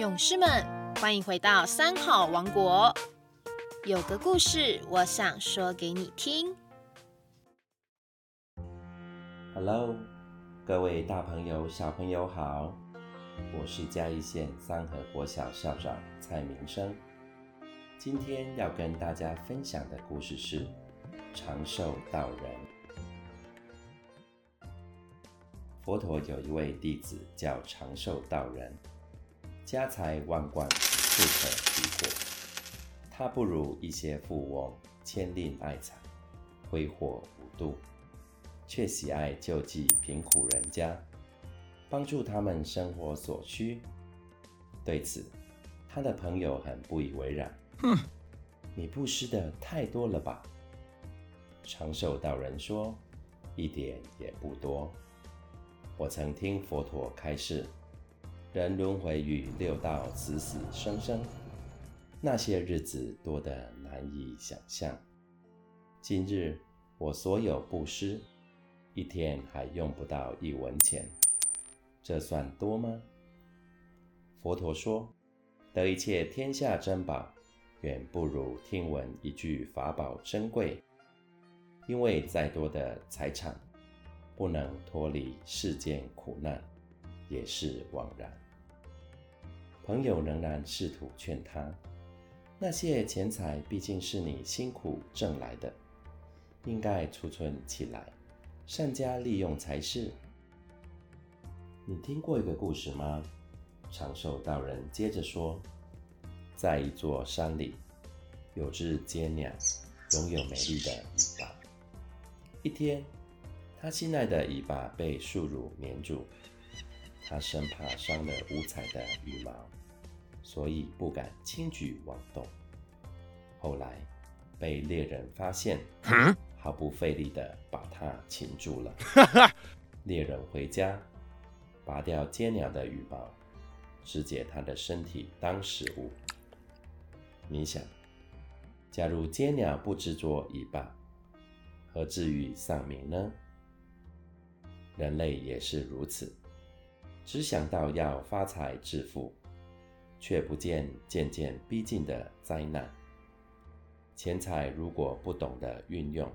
勇士们，欢迎回到三好王国。有个故事，我想说给你听。Hello，各位大朋友、小朋友好，我是嘉义县三河国小校长蔡明生。今天要跟大家分享的故事是长寿道人。佛陀有一位弟子叫长寿道人。家财万贯，不可比拟。他不如一些富翁千吝爱财，挥霍无度，却喜爱救济贫苦人家，帮助他们生活所需。对此，他的朋友很不以为然。哼，你布施的太多了吧？长寿道人说：“一点也不多。我曾听佛陀开示。”人轮回于六道，死死生生，那些日子多得难以想象。今日我所有布施，一天还用不到一文钱，这算多吗？佛陀说：“得一切天下珍宝，远不如听闻一句法宝珍贵。因为再多的财产，不能脱离世间苦难。”也是枉然。朋友仍然试图劝他：“那些钱财毕竟是你辛苦挣来的，应该储存起来，善加利用才是。”你听过一个故事吗？长寿道人接着说：“在一座山里，有只尖鸟，拥有美丽的尾巴。一天，它心爱的尾巴被树乳粘住。”他生怕伤了五彩的羽毛，所以不敢轻举妄动。后来被猎人发现，毫不费力地把它擒住了。猎人回家，拔掉尖鸟的羽毛，肢解它的身体当食物。你想，假如尖鸟不执着尾巴，何至于丧命呢？人类也是如此。只想到要发财致富，却不见渐渐逼近的灾难。钱财如果不懂得运用，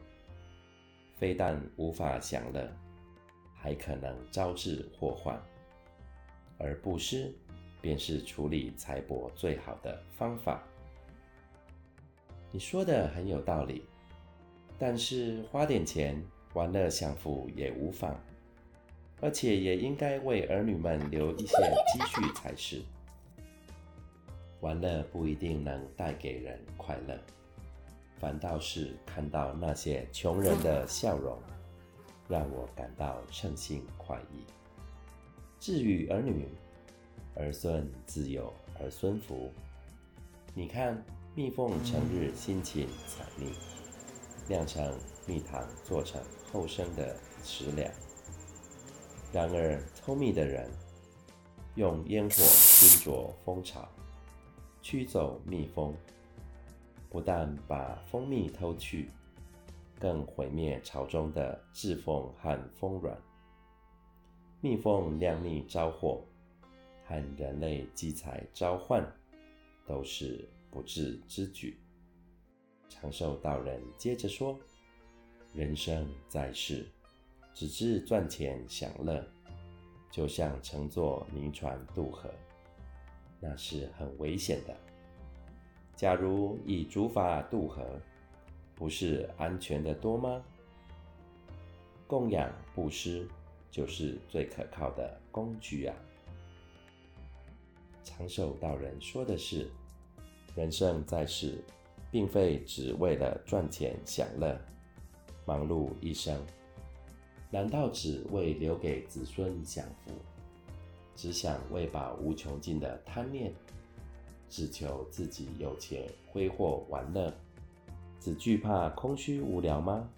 非但无法享乐，还可能招致祸患。而布施便是处理财帛最好的方法。你说的很有道理，但是花点钱玩乐享福也无妨。而且也应该为儿女们留一些积蓄才是。玩乐不一定能带给人快乐，反倒是看到那些穷人的笑容，让我感到称心快意。至于儿女，儿孙自有儿孙福。你看，蜜蜂成日辛勤采蜜，酿成蜜糖，做成后生的食粮。然而，偷蜜的人用烟火熏灼蜂巢，驱走蜜蜂，不但把蜂蜜偷去，更毁灭巢中的稚蜂和蜂卵。蜜蜂酿蜜招祸，和人类积财招患，都是不智之举。长寿道人接着说：“人生在世。”只知赚钱享乐，就像乘坐泥船渡河，那是很危险的。假如以竹筏渡河，不是安全的多吗？供养布施就是最可靠的工具啊！长寿道人说的是：人生在世，并非只为了赚钱享乐，忙碌一生。难道只为留给子孙享福，只想喂饱无穷尽的贪念，只求自己有钱挥霍玩乐，只惧怕空虚无聊吗？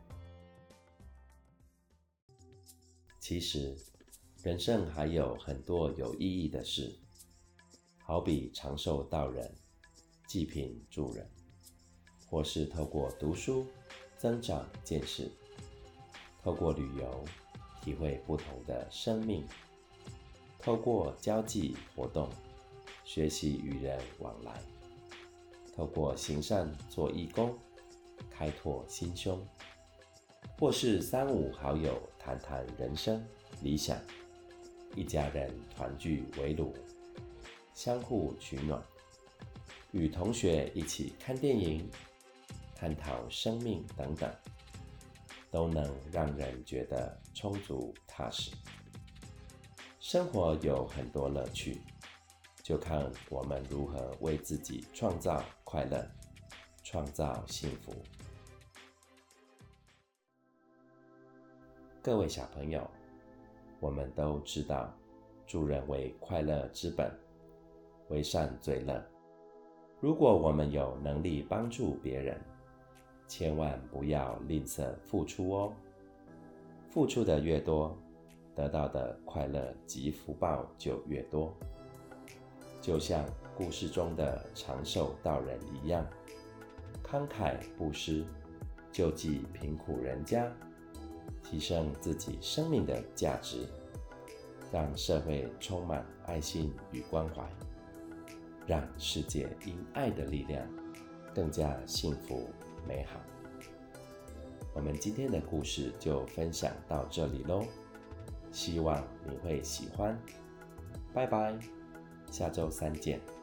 其实，人生还有很多有意义的事，好比长寿道人济贫助人，或是透过读书增长见识。透过旅游，体会不同的生命；透过交际活动，学习与人往来，透过行善做义工，开拓心胸；或是三五好友谈谈人生理想，一家人团聚围炉，相互取暖；与同学一起看电影，探讨生命等等。都能让人觉得充足踏实。生活有很多乐趣，就看我们如何为自己创造快乐，创造幸福。各位小朋友，我们都知道，助人为快乐之本，为善最乐。如果我们有能力帮助别人，千万不要吝啬付出哦！付出的越多，得到的快乐及福报就越多。就像故事中的长寿道人一样，慷慨布施，救济贫苦人家，提升自己生命的价值，让社会充满爱心与关怀，让世界因爱的力量更加幸福。美好，我们今天的故事就分享到这里喽，希望你会喜欢。拜拜，下周三见。